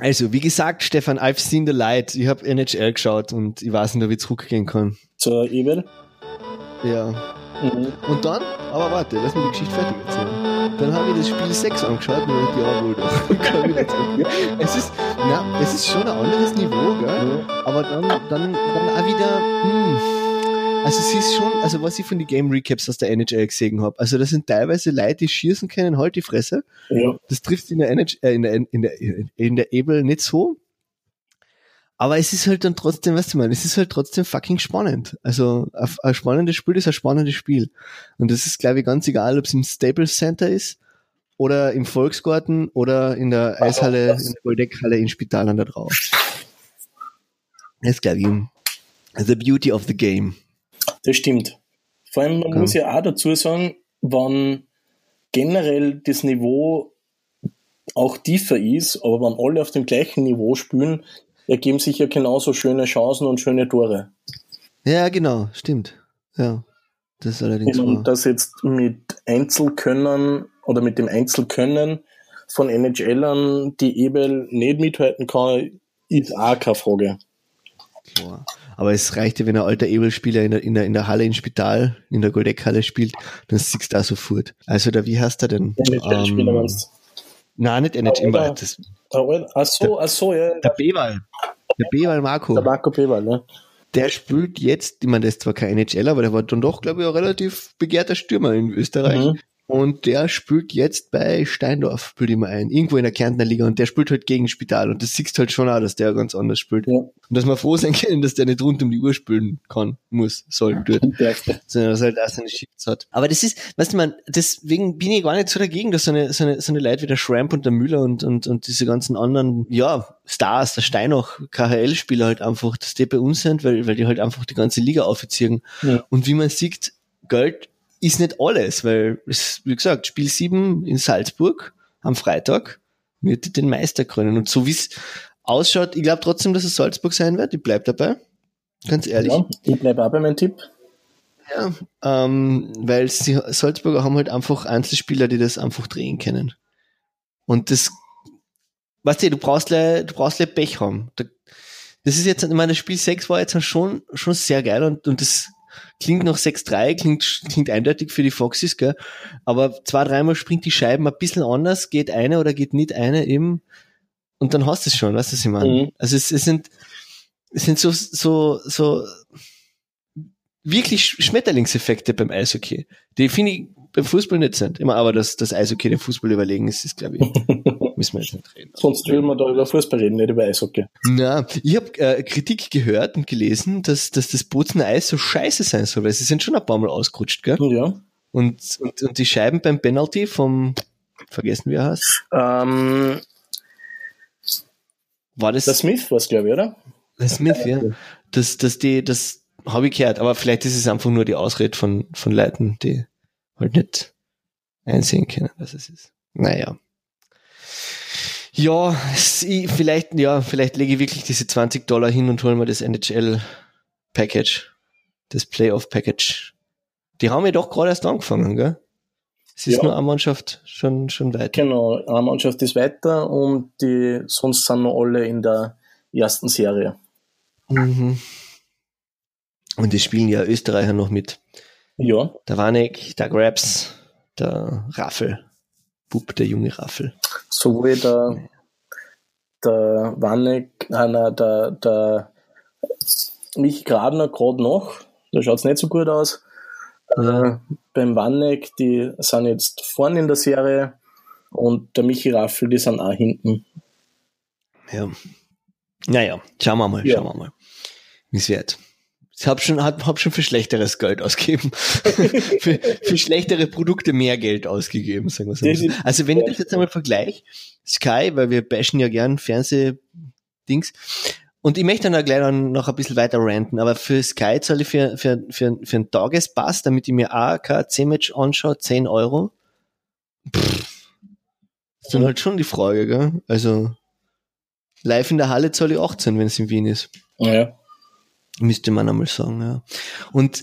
Also, wie gesagt, Stefan, I've seen the light. Ich habe NHL geschaut und ich weiß nicht, ob ich zurückgehen kann. Zur Ebel? Ja. Mhm. Und dann, aber warte, lass mir die Geschichte fertig erzählen. Dann habe ich das Spiel 6 angeschaut und dachte, ja, wohl doch. es ist, na, es ist schon ein anderes Niveau, gell? Aber dann, dann, dann auch wieder, hm, also es ist schon, also was ich von den Game Recaps aus der NHL gesehen habe, also das sind teilweise Leute, die schießen können, halt die Fresse. Ja. Das trifft in der NHL, äh, in der, in der, in der Able nicht so. Aber es ist halt dann trotzdem, weißt du mal, es ist halt trotzdem fucking spannend. Also ein, ein spannendes Spiel ist ein spannendes Spiel. Und das ist, glaube ich, ganz egal, ob es im Staples Center ist oder im Volksgarten oder in der Eishalle, in der Goldeckhalle in Spitalern da drauf. Das ist, glaube ich, the beauty of the game. Das stimmt. Vor allem, man ja. muss ja auch dazu sagen, wenn generell das Niveau auch tiefer ist, aber wenn alle auf dem gleichen Niveau spielen, ergeben sich ja genauso schöne Chancen und schöne Tore. Ja, genau, stimmt. Ja, das ist allerdings Und das jetzt mit Einzelkönnern oder mit dem Einzelkönnen von NHLern, die Ebel nicht mithalten kann, ist auch keine Frage. Klar. Aber es reicht ja, wenn ein alter Ebel-Spieler in der, in, der, in der Halle im Spital, in der Goldeck-Halle spielt, dann siehst du da sofort. Also da, wie heißt er denn? NHL-Spieler ähm, meinst Nein, nicht NHL. Der, das, ach so, ach so, ja. Der B-Wall. Der B-Wall Marco. Der Marco B-Wall, ne? Der spielt jetzt, ich meine, der ist zwar kein NHL, aber der war dann doch, glaube ich, ein relativ begehrter Stürmer in Österreich. Mhm. Und der spielt jetzt bei Steindorf, spielt immer ein, irgendwo in der Kärntner Liga und der spielt halt gegen Spital und das siehst halt schon auch, dass der ganz anders spielt. Ja. Und dass man froh sein kann, dass der nicht rund um die Uhr spielen kann, muss, soll, tut. Sondern dass er halt auch seine Shifts hat. Aber das ist, weißt du, man, deswegen bin ich gar nicht so dagegen, dass so eine, so eine, so eine Leute wie der Schramp und der Müller und, und, und diese ganzen anderen, ja, Stars, der Steinoch, KHL-Spieler halt einfach, dass die bei uns sind, weil, weil die halt einfach die ganze Liga aufziehen. Ja. Und wie man sieht, Geld ist nicht alles, weil, es, wie gesagt, Spiel 7 in Salzburg am Freitag wird den Meister krönen. Und so wie es ausschaut, ich glaube trotzdem, dass es Salzburg sein wird. Ich bleib dabei. Ganz ehrlich. Ja, ich bleibe auch bei meinem Tipp. Ja, ähm, weil die Salzburger haben halt einfach Einzelspieler, die das einfach drehen können. Und das, weißt du, du brauchst le, du brauchst le Pech haben. Das ist jetzt, ich meine, das Spiel 6 war jetzt schon, schon sehr geil und, und das klingt noch 6-3, klingt, klingt eindeutig für die Foxys, gell? aber zwei, dreimal springt die Scheiben ein bisschen anders, geht eine oder geht nicht eine eben und dann hast du es schon, weißt du, was ich meine? Mhm. Also es, es sind, es sind so, so, so wirklich Schmetterlingseffekte beim Eishockey, die finde ich beim Fußball nicht sind. Immer aber, dass das Eishockey dem Fußball überlegen ist, ist glaube ich, müssen wir jetzt nicht reden. Sonst würden wir da über Fußball reden, nicht über Eishockey. Na, ich habe äh, Kritik gehört und gelesen, dass, dass das Bozener Eis so scheiße sein soll, weil sie sind schon ein paar Mal ausgerutscht, gell? Ja. Und, und, und die Scheiben beim Penalty vom, vergessen wie er heißt? Ähm, war das? Der Smith war es, glaube ich, oder? Der Smith, ja. Dass die, das habe ich gehört, aber vielleicht ist es einfach nur die Ausrede von, von Leuten, die halt nicht einsehen können, was es ist. Naja. Ja, vielleicht, ja, vielleicht lege ich wirklich diese 20 Dollar hin und hole mir das NHL Package, das Playoff Package. Die haben ja doch gerade erst angefangen, gell? Es ist ja. nur eine Mannschaft schon, schon weiter. Genau, eine Mannschaft ist weiter und die, sonst sind noch alle in der ersten Serie. Mhm. Und die spielen ja Österreicher noch mit. Ja. Der Wanek, der Grabs, der Raffel. Bub, der junge Raffel. Sowohl der, der Wanek, nein, nein, der, der Mich Gradner gerade noch, da schaut es nicht so gut aus. Äh, beim Wanek, die sind jetzt vorne in der Serie und der Michi Raffel, die sind auch hinten. Ja. Naja, schauen wir mal, ja. schauen wir mal, wie es wird. Ich habe schon, hab, hab schon für schlechteres Geld ausgegeben. für, für schlechtere Produkte mehr Geld ausgegeben, sagen wir so. Also wenn ich das jetzt einmal vergleiche, Sky, weil wir bashen ja gern Fernsehdings, und ich möchte dann gleich noch ein bisschen weiter ranten, aber für Sky zahle ich für, für, für, für einen Tagespass, damit ich mir ARK C-Match anschaue, 10 Euro. Pff, ist dann halt schon die Frage, gell? Also, live in der Halle zahle ich 18, wenn es in Wien ist. Ja. Müsste man einmal sagen, ja. Und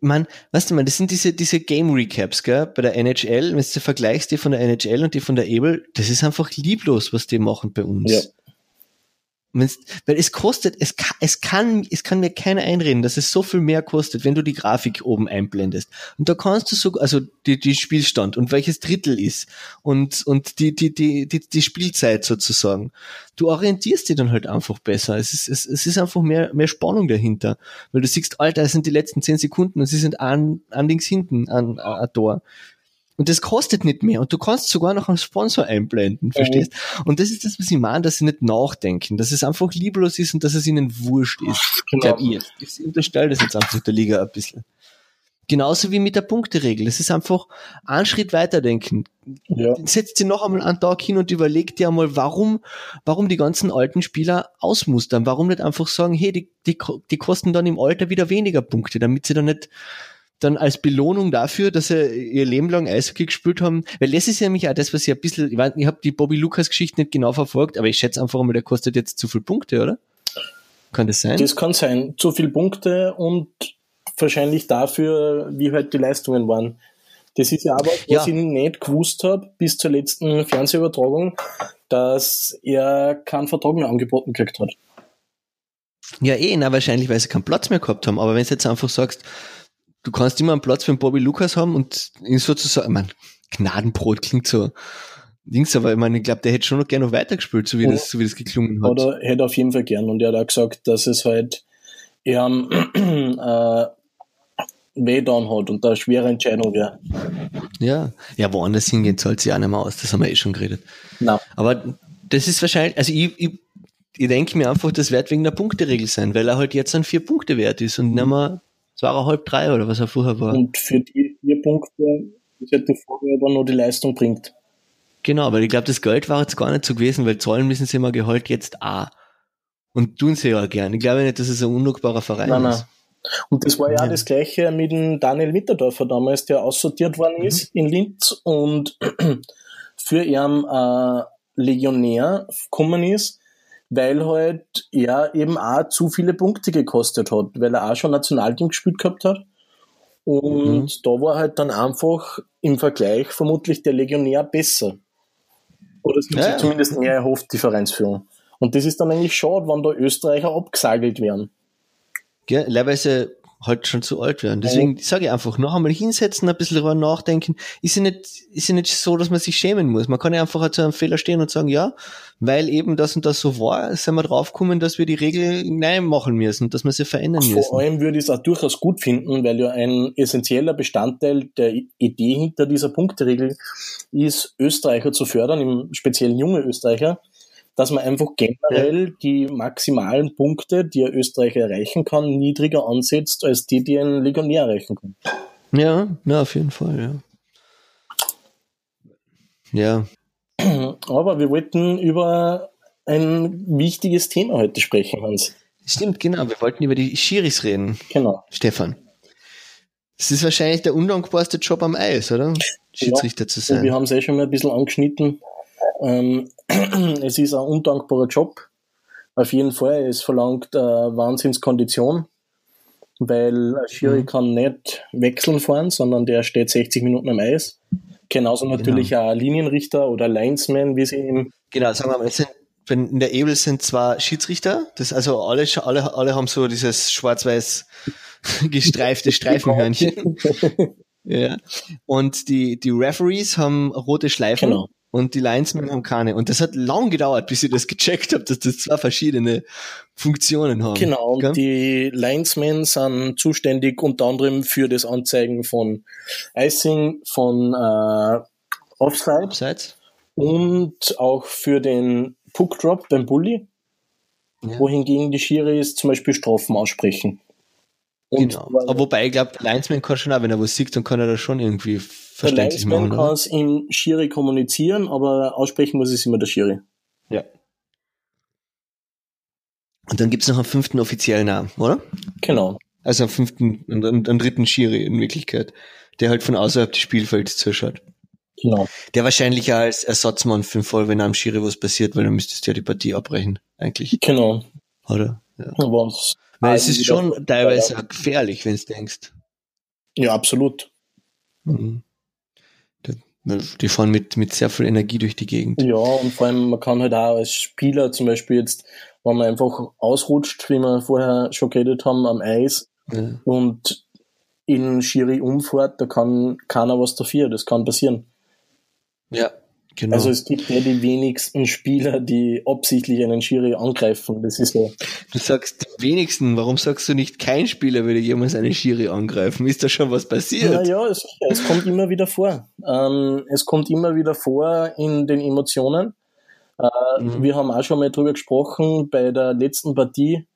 man, weißt du mal, das sind diese, diese Game Recaps, gell, bei der NHL, wenn du vergleichst die von der NHL und die von der Able, das ist einfach lieblos, was die machen bei uns. Ja. Weil es kostet, es kann, es kann, es kann mir keiner einreden, dass es so viel mehr kostet, wenn du die Grafik oben einblendest. Und da kannst du so, also die, die Spielstand und welches Drittel ist und, und die, die, die, die, die Spielzeit sozusagen. Du orientierst dich dann halt einfach besser. Es ist, es, es ist einfach mehr, mehr Spannung dahinter. Weil du siehst, Alter, es sind die letzten zehn Sekunden und sie sind an, an links hinten, an, an, an Tor. Und das kostet nicht mehr. Und du kannst sogar noch einen Sponsor einblenden, verstehst? Mhm. Und das ist das, was ich meine, dass sie nicht nachdenken, dass es einfach lieblos ist und dass es ihnen wurscht ist. Genau. Ich, ich unterstelle das jetzt einfach der Liga ein bisschen. Genauso wie mit der Punkteregel. Es ist einfach einen Schritt weiterdenken. Ja. Setzt sie noch einmal einen Tag hin und überlegt dir einmal, warum, warum die ganzen alten Spieler ausmustern. Warum nicht einfach sagen, hey, die, die, die kosten dann im Alter wieder weniger Punkte, damit sie dann nicht dann als Belohnung dafür, dass sie ihr Leben lang Eishockey gespielt haben, weil das ist ja nämlich auch das, was ich ein bisschen, ich, weiß, ich habe die Bobby Lukas Geschichte nicht genau verfolgt, aber ich schätze einfach mal, der kostet jetzt zu viel Punkte, oder? Kann das sein? Das kann sein. Zu viel Punkte und wahrscheinlich dafür, wie halt die Leistungen waren. Das ist ja aber, was ja. ich nicht gewusst habe, bis zur letzten Fernsehübertragung, dass er keinen Vertrag mehr angeboten gekriegt hat. Ja, eh, na, wahrscheinlich, weil sie keinen Platz mehr gehabt haben. Aber wenn du jetzt einfach sagst, du kannst immer einen Platz für den Bobby Lukas haben und ihn sozusagen, ich meine, Gnadenbrot klingt so, Dings, aber ich meine, ich glaube, der hätte schon noch gerne noch weitergespielt, so wie, das, so wie das geklungen hat. Oder hätte auf jeden Fall gern. Und er hat auch gesagt, dass es halt eher äh, weh dann hat und da eine schwere Entscheidung wäre. Ja, ja, woanders hingehen zahlt sich auch nicht mehr aus, das haben wir eh schon geredet. Nein. Aber das ist wahrscheinlich, also ich, ich, ich denke mir einfach, das wird wegen der Punkteregel sein, weil er halt jetzt an vier Punkte wert ist und nicht mehr zweieinhalb, drei oder was er vorher war. Und für die vier Punkte ist halt die Frage, ob er noch die Leistung bringt. Genau, weil ich glaube, das Geld war jetzt gar nicht so gewesen, weil zahlen müssen sie immer Gehalt jetzt auch. Und tun sie ja gern. Ich glaube nicht, dass es ein unlugbarer Verein nein, ist. Nein. Und das war ja, ja. das gleiche mit dem Daniel Mitterdorfer damals, der aussortiert worden mhm. ist in Linz und für ihren äh, Legionär gekommen ist, weil halt er eben auch zu viele Punkte gekostet hat, weil er auch schon Nationalteam gespielt gehabt hat. Und mhm. da war halt dann einfach im Vergleich vermutlich der Legionär besser. Oder es ja, zumindest mehr erhofft, die Vereinsführung. Und das ist dann eigentlich schade, wenn da Österreicher abgesagelt werden. Ja, leihweise halt schon zu alt werden. Deswegen ja. sage ich einfach, noch einmal hinsetzen, ein bisschen darüber nachdenken. Ist ja nicht, ist ja nicht so, dass man sich schämen muss. Man kann ja einfach zu einem Fehler stehen und sagen, ja, weil eben das und das so war, sind wir draufgekommen, dass wir die Regel neu machen müssen, dass wir sie verändern Vor müssen. Vor allem würde ich es auch durchaus gut finden, weil ja ein essentieller Bestandteil der Idee hinter dieser Punkteregel ist, Österreicher zu fördern, im speziellen junge Österreicher, dass man einfach generell ja. die maximalen Punkte, die ein Österreicher erreichen kann, niedriger ansetzt, als die, die ein Legionär erreichen kann. Ja, ja, auf jeden Fall, ja. Ja. Aber wir wollten über ein wichtiges Thema heute sprechen, Hans. Stimmt, genau. Wir wollten über die Schiris reden. Genau. Stefan. Das ist wahrscheinlich der undankbarste Job am Eis, oder? Schiedsrichter ja, zu sein. wir haben es eh schon mal ein bisschen angeschnitten. Ähm, es ist ein undankbarer Job. Auf jeden Fall. Es verlangt äh, Wahnsinnskondition, weil ein Schiri mhm. kann nicht wechseln fahren, sondern der steht 60 Minuten am Eis. Genauso natürlich genau. auch ein Linienrichter oder Linesman, wie sie im. Genau, sagen wir mal, es sind, in der Ebel sind zwar Schiedsrichter, das also alle, alle, alle haben so dieses schwarz-weiß gestreifte Streifenhörnchen. ja. Und die, die Referees haben rote Schleifen. Genau und die Linesmen haben keine. Und das hat lang gedauert, bis ich das gecheckt habe, dass das zwei verschiedene Funktionen haben. Genau, und die Linesmen sind zuständig unter anderem für das Anzeigen von Icing, von äh, Offside Offsides. und auch für den Puck Drop beim Bully, ja. wohingegen die Schiris zum Beispiel Strafen aussprechen. Und genau. Aber wobei, ich glaube, Linesman kann schon auch, wenn er was sieht, dann kann er das schon irgendwie verständlich machen. Der kann es im Schiri kommunizieren, aber aussprechen muss es immer der Schiri. Ja. Und dann gibt es noch einen fünften offiziellen Namen, oder? Genau. Also einen fünften, einen, einen dritten Schiri in Wirklichkeit, der halt von außerhalb des Spielfelds zuschaut. Genau. Der wahrscheinlich ja als Ersatzmann für den Fall, wenn am Schiri was passiert, weil dann müsstest du ja die Partie abbrechen, eigentlich. Genau. Oder? Ja. Weil es ist schon teilweise gefährlich, wenn du denkst. Ja, absolut. Mhm. Die fahren mit, mit sehr viel Energie durch die Gegend. Ja, und vor allem, man kann halt auch als Spieler zum Beispiel jetzt, wenn man einfach ausrutscht, wie wir vorher schon geredet haben, am Eis ja. und in Schiri umfährt, da kann keiner was dafür, das kann passieren. Ja, Genau. Also es gibt ja die wenigsten Spieler, die absichtlich einen Schiri angreifen. Das ist so. Du sagst die wenigsten, warum sagst du nicht, kein Spieler würde jemals einen Schiri angreifen? Ist da schon was passiert? Naja, es, es kommt immer wieder vor. Ähm, es kommt immer wieder vor in den Emotionen. Äh, mhm. Wir haben auch schon mal drüber gesprochen bei der letzten Partie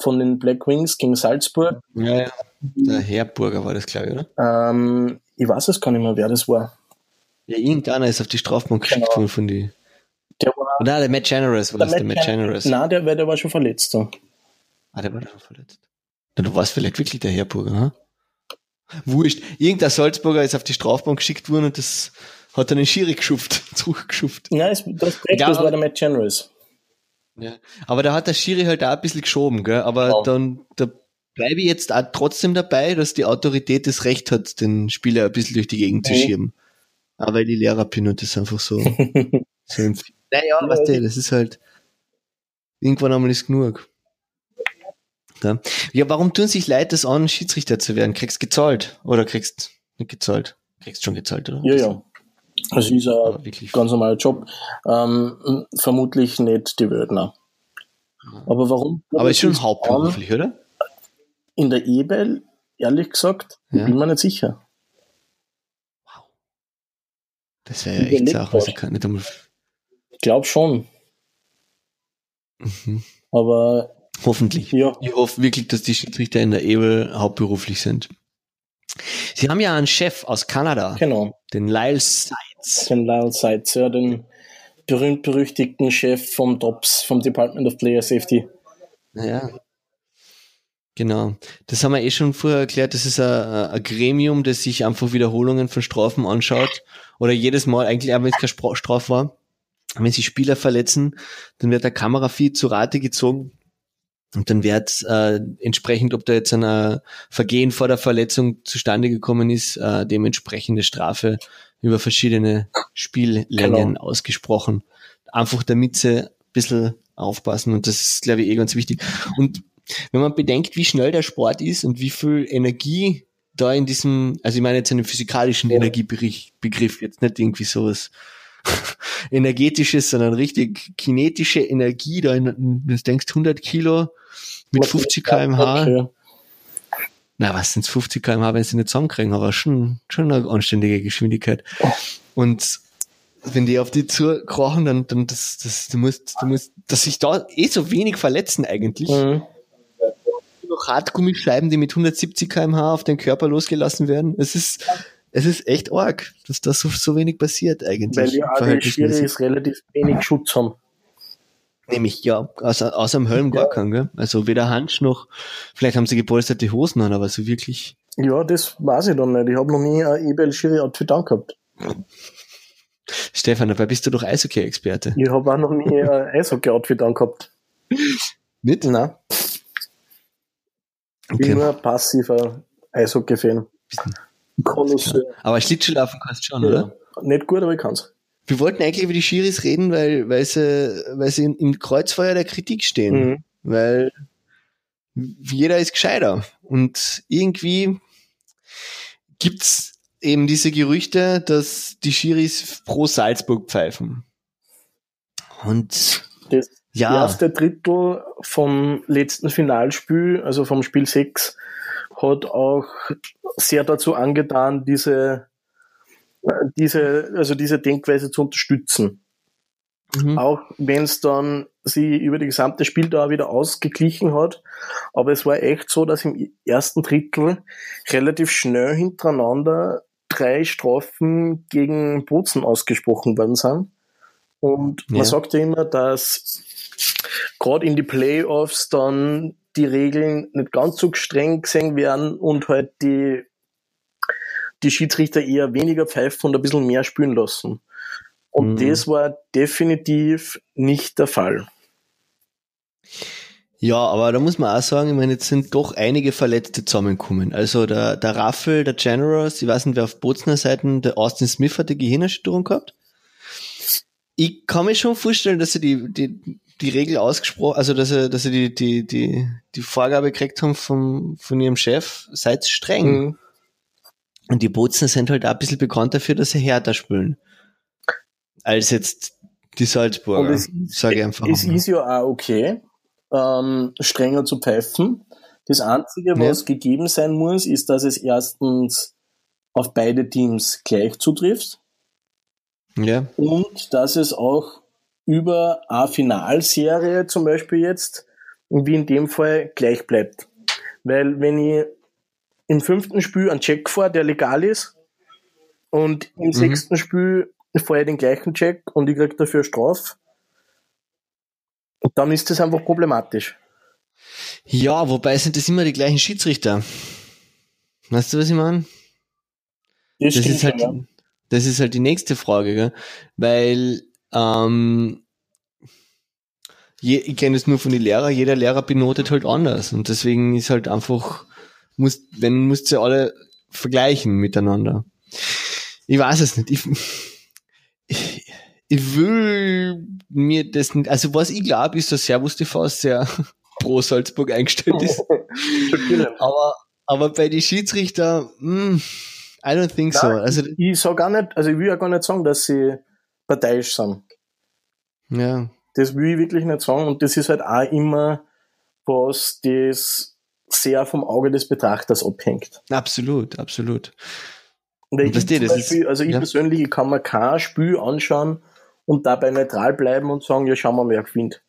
von den Black Wings gegen Salzburg. Ja, ja. Der Herburger war das, glaube ich, oder? Ähm, ich weiß es gar nicht mehr, wer das war. Ja, irgendeiner ist auf die Strafbank geschickt genau. worden von die. Der war. Nein, der Matt Generous war der das, der Matt Generous. Nein, der, der war schon verletzt. So. Ah, der war schon verletzt. Du warst vielleicht wirklich der Herburger, hm? Wurscht. Irgendein Salzburger ist auf die Strafbank geschickt worden und das hat dann den Schiri geschuft, zurückgeschuft. Nein, das, das, das war der Matt Generous. Ja. Aber da hat der Schiri halt auch ein bisschen geschoben, gell? Aber ja. dann, da bleibe ich jetzt auch trotzdem dabei, dass die Autorität das Recht hat, den Spieler ein bisschen durch die Gegend zu schieben. Aber weil die Lehrer bin und das einfach so, so Naja, ja, weißt du, das ist halt, irgendwann einmal ist genug. Ja. ja, warum tun sich Leute das an, Schiedsrichter zu werden? Kriegst gezahlt oder kriegst nicht gezahlt? Kriegst schon gezahlt, oder? Ja, ja. Also ist ein ganz normaler Job. Ähm, vermutlich nicht die Wördner. Aber warum? Aber ist schon hauptberuflich, oder? In der Ebel, ehrlich gesagt, ja. bin mir nicht sicher. Das wäre ja echt Sache, was ich kann nicht einmal. Ich glaube schon. Mhm. Aber. Hoffentlich. Ja. Ich hoffe wirklich, dass die Schiedsrichter in der Ebel hauptberuflich sind. Sie haben ja einen Chef aus Kanada. Genau. Den Lyle Seitz. Den Lyle Seitz, ja, den berühmt-berüchtigten Chef vom DOPS, vom Department of Player Safety. Ja. Genau. Das haben wir eh schon vorher erklärt. Das ist ein, ein Gremium, das sich einfach Wiederholungen von Strafen anschaut. Oder jedes Mal, eigentlich auch wenn es keine Strafe war, wenn sich Spieler verletzen, dann wird der Kamerafeed zu Rate gezogen. Und dann wird äh, entsprechend, ob da jetzt ein Vergehen vor der Verletzung zustande gekommen ist, äh, dementsprechende Strafe über verschiedene Spiellängen genau. ausgesprochen. Einfach damit sie ein bisschen aufpassen. Und das ist, glaube ich, eh ganz wichtig. Und wenn man bedenkt, wie schnell der Sport ist und wie viel Energie da in diesem, also ich meine jetzt einen physikalischen. Energiebegriff, jetzt nicht irgendwie sowas energetisches, sondern richtig kinetische Energie, da in, du denkst 100 Kilo mit 50 kmh. Na, was sind 50 kmh, wenn sie nicht zusammenkriegen, aber schon, schon eine anständige Geschwindigkeit. Und wenn die auf die zukrochen, dann, dann das, das, du musst, du musst, dass sich da eh so wenig verletzen eigentlich. Mhm noch Hartgummischeiben, die mit 170 km/h auf den Körper losgelassen werden. Es ist, es ist echt arg, dass da so, so wenig passiert eigentlich. Weil die AD-Schiris relativ wenig Schutz haben. Nämlich, ja, außer, außer dem Helm gar ja. keinen, gell? Also weder Hansch noch, vielleicht haben sie gepolsterte Hosen an, aber so wirklich. Ja, das weiß ich dann nicht. Ich habe noch nie ein eBay Schiri Outfit angehabt. Stefan, dabei bist du doch Eishockey-Experte. Ich habe auch noch nie ein Eishockey-Outfit angehabt. Nicht? Nein. Ich bin nur passiver Eishockey-Fan. Aber Schlittschuhlaufen kannst du schon, ja. oder? Nicht gut, aber ich kann's. Wir wollten eigentlich über die Schiris reden, weil, weil sie, weil sie im Kreuzfeuer der Kritik stehen. Mhm. Weil jeder ist gescheiter. Und irgendwie gibt's eben diese Gerüchte, dass die Schiris pro Salzburg pfeifen. Und das ja. erste Drittel vom letzten Finalspiel, also vom Spiel 6, hat auch sehr dazu angetan, diese, diese, also diese Denkweise zu unterstützen. Mhm. Auch wenn es dann sie über die gesamte Spieldauer wieder ausgeglichen hat. Aber es war echt so, dass im ersten Drittel relativ schnell hintereinander drei Strafen gegen Bozen ausgesprochen worden sind. Und man ja. sagt ja immer, dass gerade in die Playoffs dann die Regeln nicht ganz so streng gesehen werden und halt die, die Schiedsrichter eher weniger pfeifen und ein bisschen mehr spielen lassen. Und mhm. das war definitiv nicht der Fall. Ja, aber da muss man auch sagen, ich meine, jetzt sind doch einige Verletzte zusammengekommen. Also der, der Raffel, der Generous, ich weiß nicht, wer auf Bozner Seiten, der Austin Smith hat die Gehirnerschütterung gehabt. Ich kann mir schon vorstellen, dass sie die, die, die Regel ausgesprochen, also dass sie, dass sie die, die, die, die Vorgabe gekriegt haben vom, von ihrem Chef, seid streng. Mhm. Und die Bozen sind halt auch ein bisschen bekannt dafür, dass sie härter spielen. Als jetzt die Salzburger, sage ich einfach. Es ist ja auch okay ähm, strenger zu pfeifen. Das Einzige, was ja. gegeben sein muss, ist, dass es erstens auf beide Teams gleich zutrifft. Ja. Und dass es auch über eine Finalserie zum Beispiel jetzt, wie in dem Fall, gleich bleibt. Weil wenn ich im fünften Spiel einen Check fahre, der legal ist, und im mhm. sechsten Spiel fahre ich den gleichen Check und ich kriege dafür Strafe, dann ist das einfach problematisch. Ja, wobei sind das immer die gleichen Schiedsrichter. Weißt du, was ich meine? Das, das ist halt, ja. das ist halt die nächste Frage, gell? weil ähm, je, ich kenne es nur von den Lehrern, jeder Lehrer benotet halt anders und deswegen ist halt einfach, muss, wenn musst du alle vergleichen miteinander. Ich weiß es nicht. Ich, ich, ich will mir das nicht, also was ich glaube, ist, dass Servus TV sehr pro Salzburg eingestellt ist. aber, aber bei den Schiedsrichter, mm, I don't think Nein, so. Also, ich sag gar nicht, also ich will ja gar nicht sagen, dass sie parteiisch sind. Ja. Das will ich wirklich nicht sagen und das ist halt auch immer was, das sehr vom Auge des Betrachters abhängt. Absolut, absolut. Und ich, und das Beispiel, also ich ja. persönlich, ich kann mir kein Spiel anschauen, und dabei neutral bleiben und sagen, ja, schauen wir mal, wer gewinnt.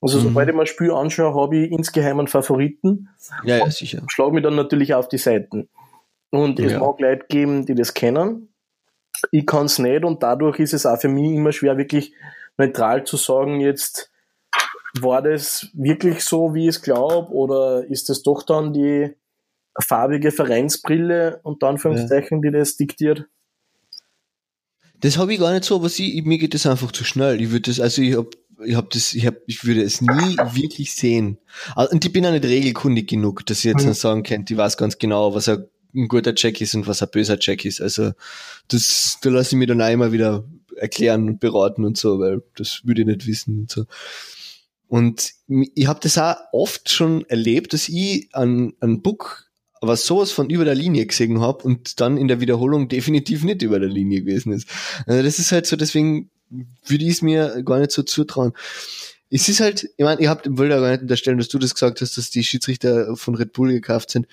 Also mhm. sobald ich mir ein Spiel anschaue, habe ich insgeheim einen Favoriten. Ja, ja, sicher. Schlage mich dann natürlich auf die Seiten. Und es ja. mag Leute geben, die das kennen. Ich kann es nicht und dadurch ist es auch für mich immer schwer, wirklich neutral zu sagen, jetzt war das wirklich so, wie ich es glaube, oder ist das doch dann die farbige Vereinsbrille und dann Anführungszeichen, ja. die das diktiert? Das habe ich gar nicht so, aber sie, mir geht das einfach zu schnell. Ich würde das, also ich hab, ich hab das, ich hab, ich würde es nie wirklich sehen. Ah, und ich bin auch nicht regelkundig genug, dass ich jetzt mhm. sagen könnte, ich weiß ganz genau, was ein, ein guter Check ist und was ein böser Check ist. Also das, da lasse ich mir dann auch immer wieder erklären und beraten und so, weil das würde ich nicht wissen und so. Und ich habe das auch oft schon erlebt, dass ich an, an Book aber sowas von über der Linie gesehen habe und dann in der Wiederholung definitiv nicht über der Linie gewesen ist. Also das ist halt so, deswegen würde ich es mir gar nicht so zutrauen. Es ist halt, ich meine, ihr habt im Wilder gar nicht unterstellen, dass du das gesagt hast, dass die Schiedsrichter von Red Bull gekauft sind.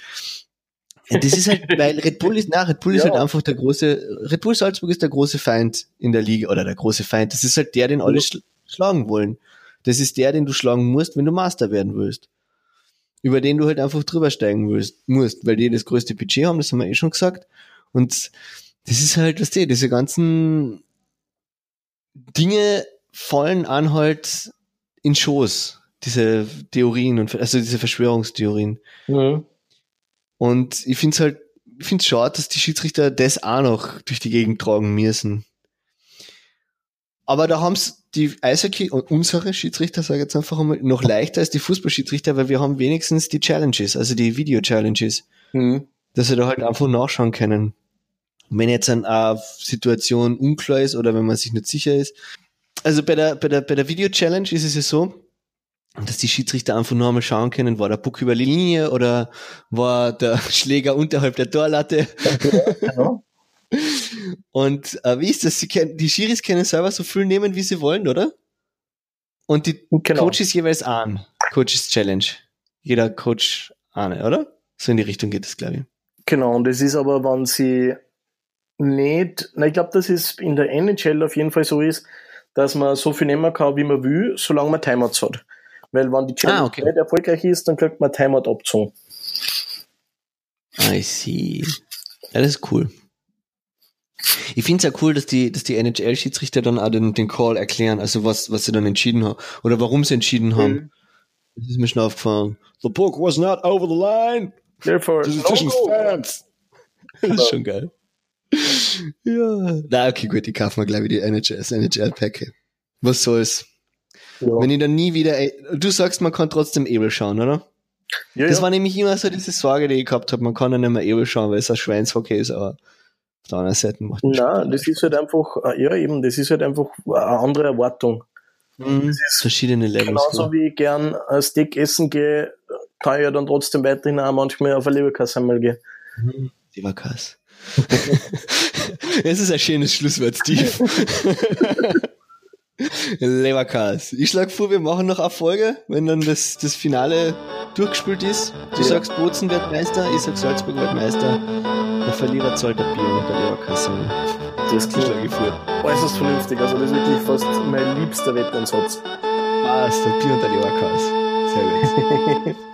Das ist halt, weil Red Bull ist, na, Red Bull ist halt einfach der große, Red Bull Salzburg ist der große Feind in der Liga, oder der große Feind. Das ist halt der, den alle schlagen wollen. Das ist der, den du schlagen musst, wenn du Master werden willst über den du halt einfach drüber steigen willst, musst, weil die das größte Budget haben, das haben wir eh schon gesagt. Und das ist halt, was die, diese ganzen Dinge fallen an halt in Schoß, diese Theorien und also diese Verschwörungstheorien. Mhm. Und ich finde es halt, ich finde es schade, dass die Schiedsrichter das auch noch durch die Gegend tragen müssen. Aber da haben's die Eishockey und unsere Schiedsrichter, sage ich jetzt einfach einmal, noch leichter als die Fußballschiedsrichter, weil wir haben wenigstens die Challenges, also die Video-Challenges, mhm. dass wir da halt einfach nachschauen können. Und wenn jetzt eine Situation unklar ist oder wenn man sich nicht sicher ist. Also bei der, bei der, bei der Video-Challenge ist es ja so, dass die Schiedsrichter einfach nur einmal schauen können, war der Puck über die Linie oder war der Schläger unterhalb der Torlatte. Ja, genau. Und äh, wie ist das? Sie können, die Schiris können selber so viel nehmen, wie sie wollen, oder? Und die genau. Coaches jeweils an. Coaches Challenge. Jeder Coach eine, oder? So in die Richtung geht es, glaube ich. Genau, und es ist aber, wenn sie nicht, na, ich glaube, dass es in der NHL auf jeden Fall so ist, dass man so viel nehmen kann, wie man will, solange man Timeouts hat. Weil wenn die Challenge ah, okay. nicht erfolgreich ist, dann kriegt man Timeout abzogen. I see. Ja, das ist cool. Ich finde es ja cool, dass die, dass die NHL-Schiedsrichter dann auch den, den Call erklären, also was, was sie dann entschieden haben oder warum sie entschieden haben. Mhm. Das ist mir schon aufgefallen. The puck was not over the line. Therefore, das ist no fans. Das ist schon geil. Ja. Na, okay, gut, die kaufen wir gleich wieder die NHL-Packe. Was soll's? Ja. Wenn ich dann nie wieder, du sagst, man kann trotzdem Ebel schauen, oder? Ja, das ja. war nämlich immer so diese Sorge, die ich gehabt habe. Man kann ja nicht mehr Ebel schauen, weil es ein Schweinshockey ist, aber auf der anderen Seite macht Nein, das ist halt einfach, äh, ja eben, das ist halt einfach eine andere Erwartung. Mhm, verschiedene Levels. Genauso klar. wie ich gern ein Steak essen gehe, kann ich ja dann trotzdem weiterhin auch manchmal auf eine Leberkasse einmal gehen. Mhm. Leberkasse. Es ist ein schönes Schlusswort, Steve. Leberkas. Ich schlage vor, wir machen noch eine Folge, wenn dann das, das Finale durchgespielt ist. Du ja. sagst Bozen wird Meister, ich sag Salzburg wird Meister. Der Verlierer zahlt der Bier und der Leberkasse. Das klingt äußerst vernünftig. Also das ist wirklich fast mein liebster Wettansatz. Ah, ist der Bier und der Leberkasse. Sehr gut.